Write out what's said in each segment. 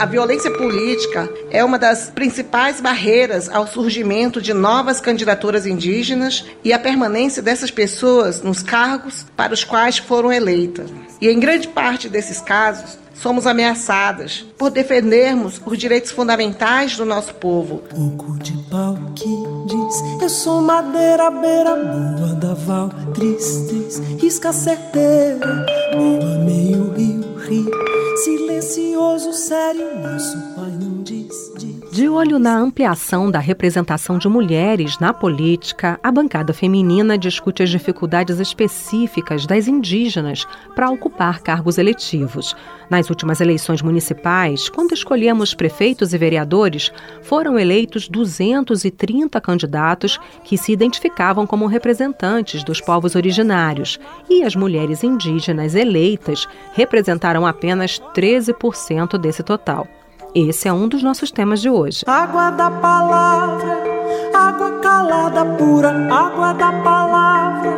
A violência política é uma das principais barreiras ao surgimento de novas candidaturas indígenas e à permanência dessas pessoas nos cargos para os quais foram eleitas. E em grande parte desses casos, somos ameaçadas por defendermos os direitos fundamentais do nosso povo. Pouco de pau que diz: Eu sou madeira, beira boa da val, tristes, risca certeira, meio rio, silencioso, sério, nosso. De olho na ampliação da representação de mulheres na política, a bancada feminina discute as dificuldades específicas das indígenas para ocupar cargos eletivos. Nas últimas eleições municipais, quando escolhemos prefeitos e vereadores, foram eleitos 230 candidatos que se identificavam como representantes dos povos originários, e as mulheres indígenas eleitas representaram apenas 13% desse total. Esse é um dos nossos temas de hoje. Água da palavra, água calada pura, água da palavra,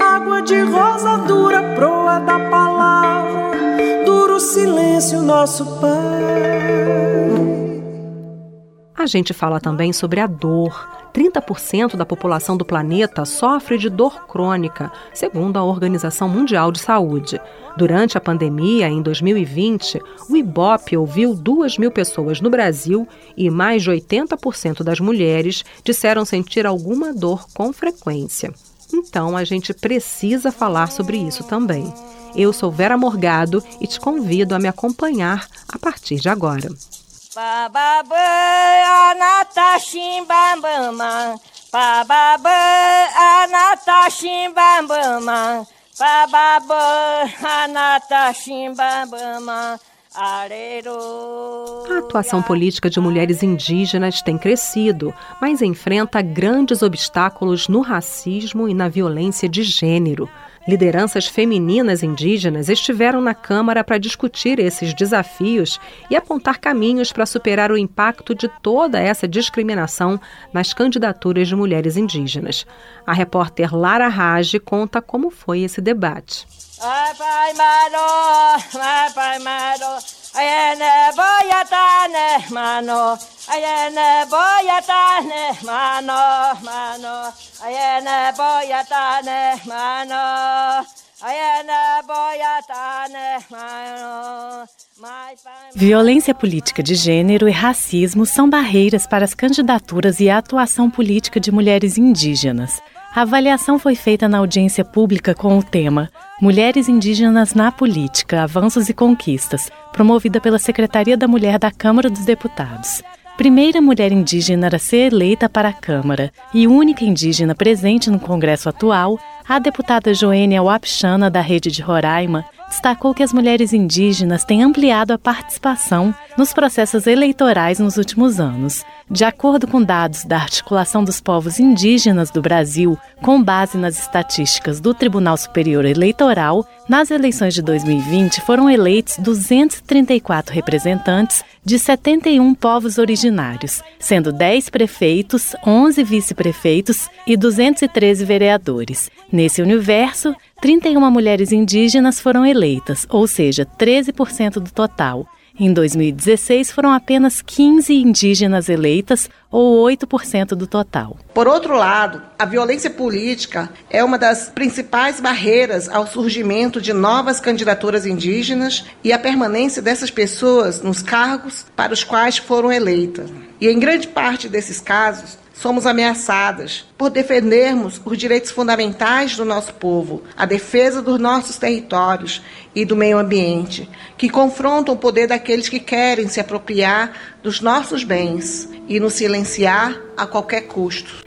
água de rosa dura, proa da palavra, duro silêncio, nosso Pai. A gente fala também sobre a dor. 30% da população do planeta sofre de dor crônica, segundo a Organização Mundial de Saúde. Durante a pandemia, em 2020, o Ibope ouviu 2 mil pessoas no Brasil e mais de 80% das mulheres disseram sentir alguma dor com frequência. Então, a gente precisa falar sobre isso também. Eu sou Vera Morgado e te convido a me acompanhar a partir de agora. Bababã. Bababã. Bababã. A atuação política de mulheres indígenas tem crescido, mas enfrenta grandes obstáculos no racismo e na violência de gênero. Lideranças femininas indígenas estiveram na Câmara para discutir esses desafios e apontar caminhos para superar o impacto de toda essa discriminação nas candidaturas de mulheres indígenas. A repórter Lara Rage conta como foi esse debate. Ai, pai, maro, ai, pai, maro. Ayene boyatane mano, ayene boyatane mano, mano, ayene boyatane mano. Violência política de gênero e racismo são barreiras para as candidaturas e a atuação política de mulheres indígenas. A avaliação foi feita na audiência pública com o tema Mulheres Indígenas na Política, Avanços e Conquistas, promovida pela Secretaria da Mulher da Câmara dos Deputados. Primeira mulher indígena a ser eleita para a Câmara e única indígena presente no Congresso atual, a deputada Joênia Wapchana, da Rede de Roraima, destacou que as mulheres indígenas têm ampliado a participação nos processos eleitorais nos últimos anos. De acordo com dados da Articulação dos Povos Indígenas do Brasil, com base nas estatísticas do Tribunal Superior Eleitoral, nas eleições de 2020 foram eleitos 234 representantes de 71 povos originários, sendo 10 prefeitos, 11 vice-prefeitos e 213 vereadores. Nesse universo, 31 mulheres indígenas foram eleitas, ou seja, 13% do total. Em 2016, foram apenas 15 indígenas eleitas, ou 8% do total. Por outro lado, a violência política é uma das principais barreiras ao surgimento de novas candidaturas indígenas e à permanência dessas pessoas nos cargos para os quais foram eleitas. E em grande parte desses casos, somos ameaçadas por defendermos os direitos fundamentais do nosso povo, a defesa dos nossos territórios e do meio ambiente, que confrontam o poder daqueles que querem se apropriar dos nossos bens e nos silenciar a qualquer custo.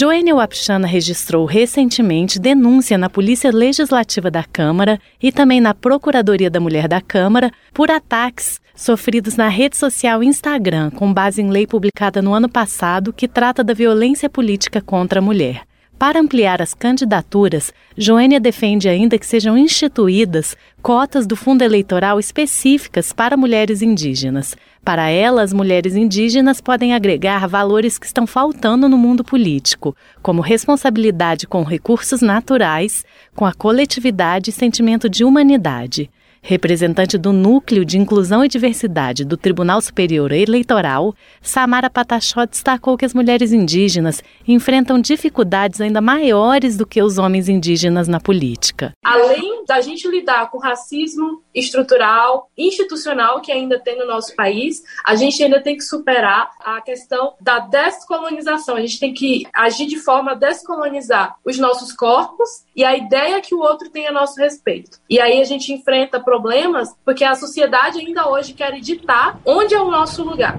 Joênia Wapchana registrou recentemente denúncia na Polícia Legislativa da Câmara e também na Procuradoria da Mulher da Câmara por ataques sofridos na rede social Instagram, com base em lei publicada no ano passado que trata da violência política contra a mulher. Para ampliar as candidaturas, Joênia defende ainda que sejam instituídas cotas do fundo eleitoral específicas para mulheres indígenas. Para ela, as mulheres indígenas podem agregar valores que estão faltando no mundo político, como responsabilidade com recursos naturais, com a coletividade e sentimento de humanidade. Representante do Núcleo de Inclusão e Diversidade do Tribunal Superior Eleitoral, Samara Patachó destacou que as mulheres indígenas enfrentam dificuldades ainda maiores do que os homens indígenas na política. Além da gente lidar com racismo estrutural, institucional que ainda tem no nosso país, a gente ainda tem que superar a questão da descolonização. A gente tem que agir de forma a descolonizar os nossos corpos e a ideia que o outro tem a nosso respeito. E aí a gente enfrenta problemas porque a sociedade ainda hoje quer ditar onde é o nosso lugar.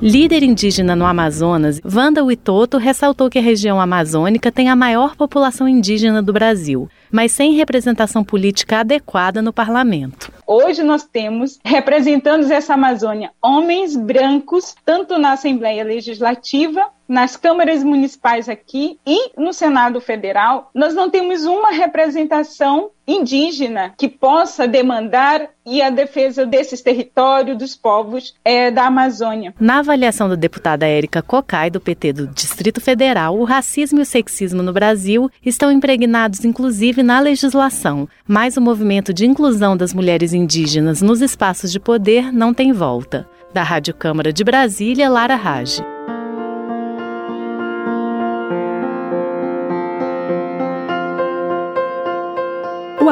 Líder indígena no Amazonas, Wanda Witoto ressaltou que a região amazônica tem a maior população indígena do Brasil, mas sem representação política adequada no parlamento. Hoje nós temos, representando essa Amazônia, homens brancos, tanto na Assembleia Legislativa nas câmaras municipais aqui e no Senado Federal, nós não temos uma representação indígena que possa demandar e a defesa desses territórios dos povos é, da Amazônia. Na avaliação da deputada Érica Cocai, do PT do Distrito Federal, o racismo e o sexismo no Brasil estão impregnados inclusive na legislação, mas o movimento de inclusão das mulheres indígenas nos espaços de poder não tem volta. Da Rádio Câmara de Brasília, Lara Rage.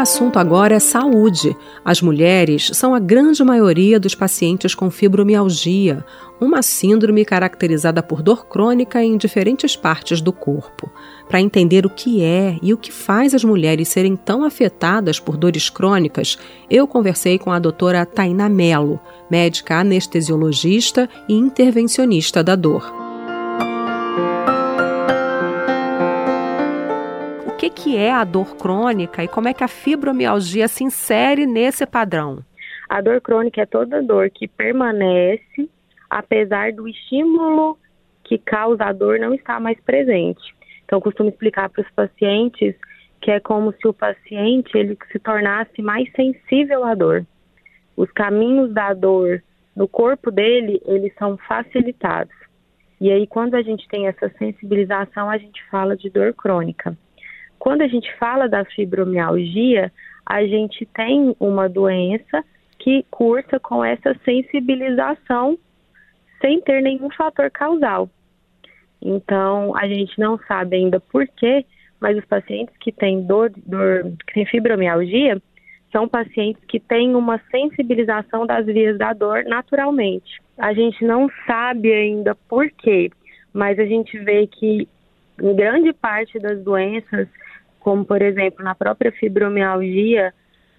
Assunto agora é saúde. As mulheres são a grande maioria dos pacientes com fibromialgia, uma síndrome caracterizada por dor crônica em diferentes partes do corpo. Para entender o que é e o que faz as mulheres serem tão afetadas por dores crônicas, eu conversei com a doutora Taina Mello, médica anestesiologista e intervencionista da dor. Que, que é a dor crônica e como é que a fibromialgia se insere nesse padrão? A dor crônica é toda dor que permanece apesar do estímulo que causa a dor não estar mais presente. Então, eu costumo explicar para os pacientes que é como se o paciente ele se tornasse mais sensível à dor. Os caminhos da dor no corpo dele, eles são facilitados. E aí, quando a gente tem essa sensibilização, a gente fala de dor crônica. Quando a gente fala da fibromialgia, a gente tem uma doença que cursa com essa sensibilização sem ter nenhum fator causal. Então, a gente não sabe ainda por quê, mas os pacientes que têm dor, dor que têm fibromialgia são pacientes que têm uma sensibilização das vias da dor naturalmente. A gente não sabe ainda por quê, mas a gente vê que em grande parte das doenças como por exemplo na própria fibromialgia,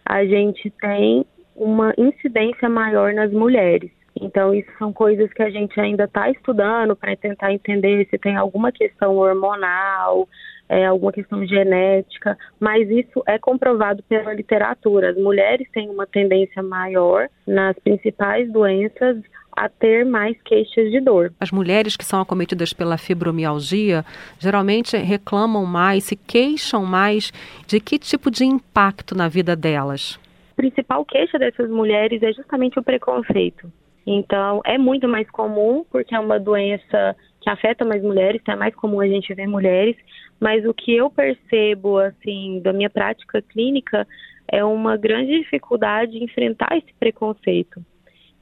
a gente tem uma incidência maior nas mulheres. Então, isso são coisas que a gente ainda está estudando para tentar entender se tem alguma questão hormonal, é, alguma questão genética, mas isso é comprovado pela literatura. As mulheres têm uma tendência maior nas principais doenças a ter mais queixas de dor. As mulheres que são acometidas pela fibromialgia geralmente reclamam mais, se queixam mais de que tipo de impacto na vida delas? A principal queixa dessas mulheres é justamente o preconceito. Então, é muito mais comum, porque é uma doença que afeta mais mulheres, então é mais comum a gente ver mulheres, mas o que eu percebo, assim, da minha prática clínica, é uma grande dificuldade em enfrentar esse preconceito.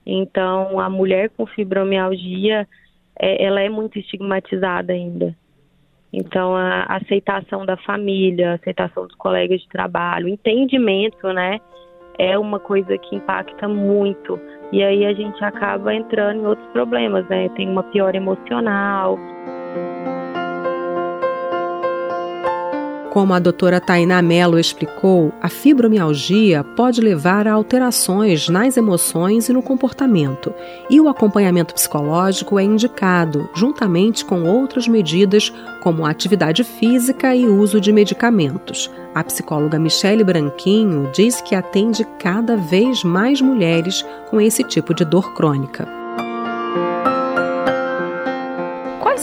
Então, a mulher com fibromialgia, é, ela é muito estigmatizada ainda. Então, a aceitação da família, a aceitação dos colegas de trabalho, entendimento, né, é uma coisa que impacta muito. E aí a gente acaba entrando em outros problemas, né? Tem uma pior emocional. Como a doutora Tainá Mello explicou, a fibromialgia pode levar a alterações nas emoções e no comportamento, e o acompanhamento psicológico é indicado, juntamente com outras medidas como atividade física e uso de medicamentos. A psicóloga Michele Branquinho diz que atende cada vez mais mulheres com esse tipo de dor crônica.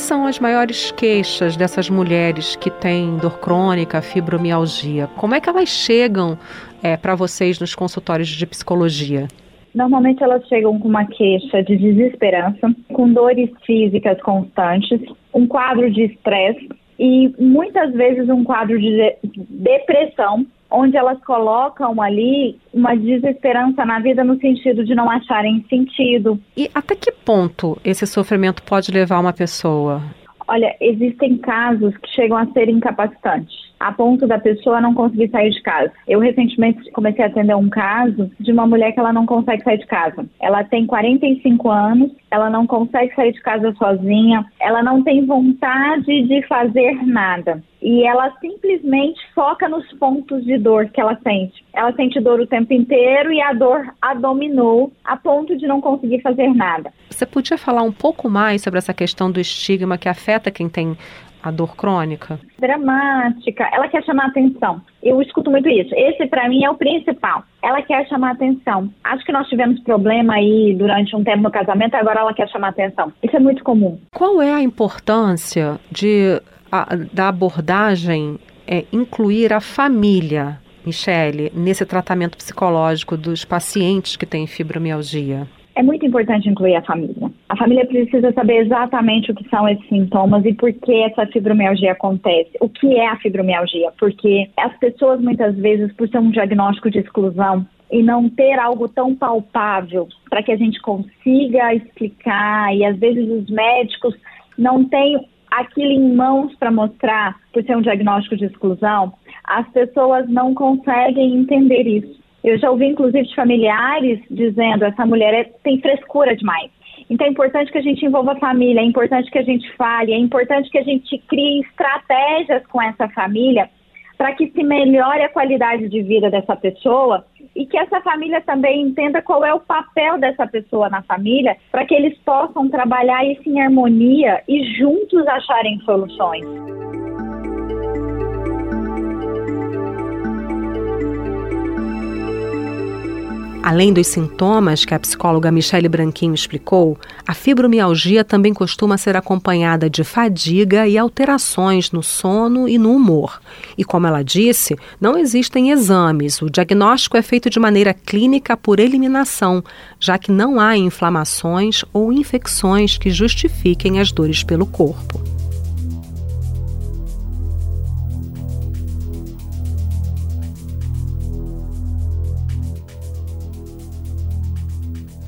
São as maiores queixas dessas mulheres que têm dor crônica, fibromialgia? Como é que elas chegam é, para vocês nos consultórios de psicologia? Normalmente elas chegam com uma queixa de desesperança, com dores físicas constantes, um quadro de estresse e muitas vezes um quadro de depressão, onde elas colocam ali uma desesperança na vida no sentido de não acharem sentido. E até que ponto esse sofrimento pode levar uma pessoa? Olha, existem casos que chegam a ser incapacitantes a ponto da pessoa não conseguir sair de casa. Eu recentemente comecei a atender um caso de uma mulher que ela não consegue sair de casa. Ela tem 45 anos, ela não consegue sair de casa sozinha, ela não tem vontade de fazer nada. E ela simplesmente foca nos pontos de dor que ela sente. Ela sente dor o tempo inteiro e a dor a dominou a ponto de não conseguir fazer nada. Você podia falar um pouco mais sobre essa questão do estigma que afeta quem tem a dor crônica? Dramática, ela quer chamar atenção. Eu escuto muito isso. Esse, para mim, é o principal. Ela quer chamar atenção. Acho que nós tivemos problema aí durante um tempo no casamento, agora ela quer chamar atenção. Isso é muito comum. Qual é a importância de, a, da abordagem é, incluir a família, Michele, nesse tratamento psicológico dos pacientes que têm fibromialgia? é muito importante incluir a família. A família precisa saber exatamente o que são esses sintomas e por que essa fibromialgia acontece. O que é a fibromialgia? Porque as pessoas muitas vezes, por ser um diagnóstico de exclusão, e não ter algo tão palpável para que a gente consiga explicar, e às vezes os médicos não têm aquilo em mãos para mostrar, por ser um diagnóstico de exclusão, as pessoas não conseguem entender isso. Eu já ouvi, inclusive, de familiares dizendo essa mulher é, tem frescura demais. Então é importante que a gente envolva a família, é importante que a gente fale, é importante que a gente crie estratégias com essa família para que se melhore a qualidade de vida dessa pessoa e que essa família também entenda qual é o papel dessa pessoa na família para que eles possam trabalhar isso em harmonia e juntos acharem soluções. Além dos sintomas que a psicóloga Michele Branquinho explicou, a fibromialgia também costuma ser acompanhada de fadiga e alterações no sono e no humor. E como ela disse, não existem exames, o diagnóstico é feito de maneira clínica por eliminação, já que não há inflamações ou infecções que justifiquem as dores pelo corpo.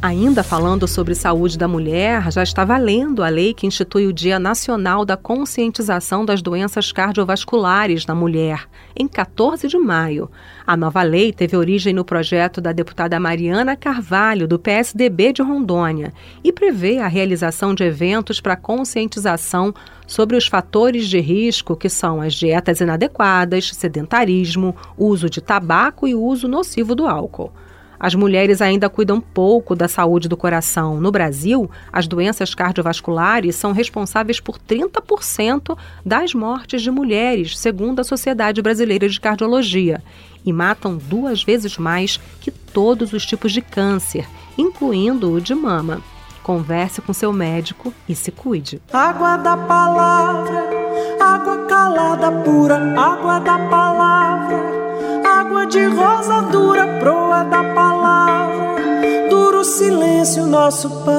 Ainda falando sobre saúde da mulher, já está valendo a lei que institui o Dia Nacional da Conscientização das Doenças Cardiovasculares na Mulher, em 14 de maio. A nova lei teve origem no projeto da deputada Mariana Carvalho, do PSDB de Rondônia, e prevê a realização de eventos para conscientização sobre os fatores de risco que são as dietas inadequadas, sedentarismo, uso de tabaco e uso nocivo do álcool. As mulheres ainda cuidam pouco da saúde do coração. No Brasil, as doenças cardiovasculares são responsáveis por 30% das mortes de mulheres, segundo a Sociedade Brasileira de Cardiologia, e matam duas vezes mais que todos os tipos de câncer, incluindo o de mama. Converse com seu médico e se cuide. Água da palavra, água calada pura, água da palavra de rosa dura, proa da palavra, duro silêncio, nosso Pai.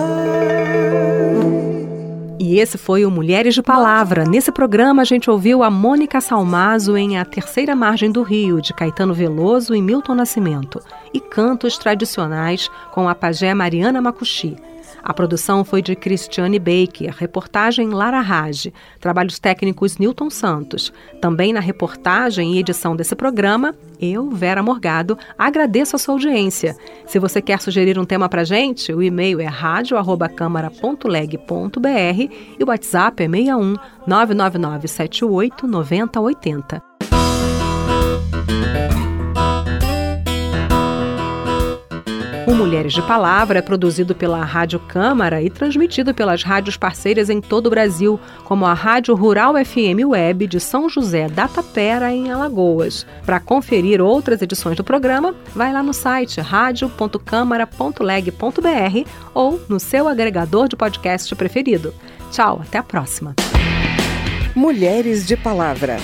E esse foi o Mulheres de Palavra. Nesse programa a gente ouviu a Mônica Salmazo em A Terceira Margem do Rio, de Caetano Veloso e Milton Nascimento, e cantos tradicionais com a pajé Mariana Macuxi. A produção foi de Cristiane Baker, reportagem Lara Rage, trabalhos técnicos Newton Santos. Também na reportagem e edição desse programa, eu, Vera Morgado, agradeço a sua audiência. Se você quer sugerir um tema para gente, o e-mail é radio@câmara.leg.br e o WhatsApp é 61 999 78 9080. O Mulheres de Palavra é produzido pela Rádio Câmara e transmitido pelas rádios parceiras em todo o Brasil, como a Rádio Rural FM Web de São José da Tapera, em Alagoas. Para conferir outras edições do programa, vai lá no site radio.câmara.leg.br ou no seu agregador de podcast preferido. Tchau, até a próxima. Mulheres de Palavra.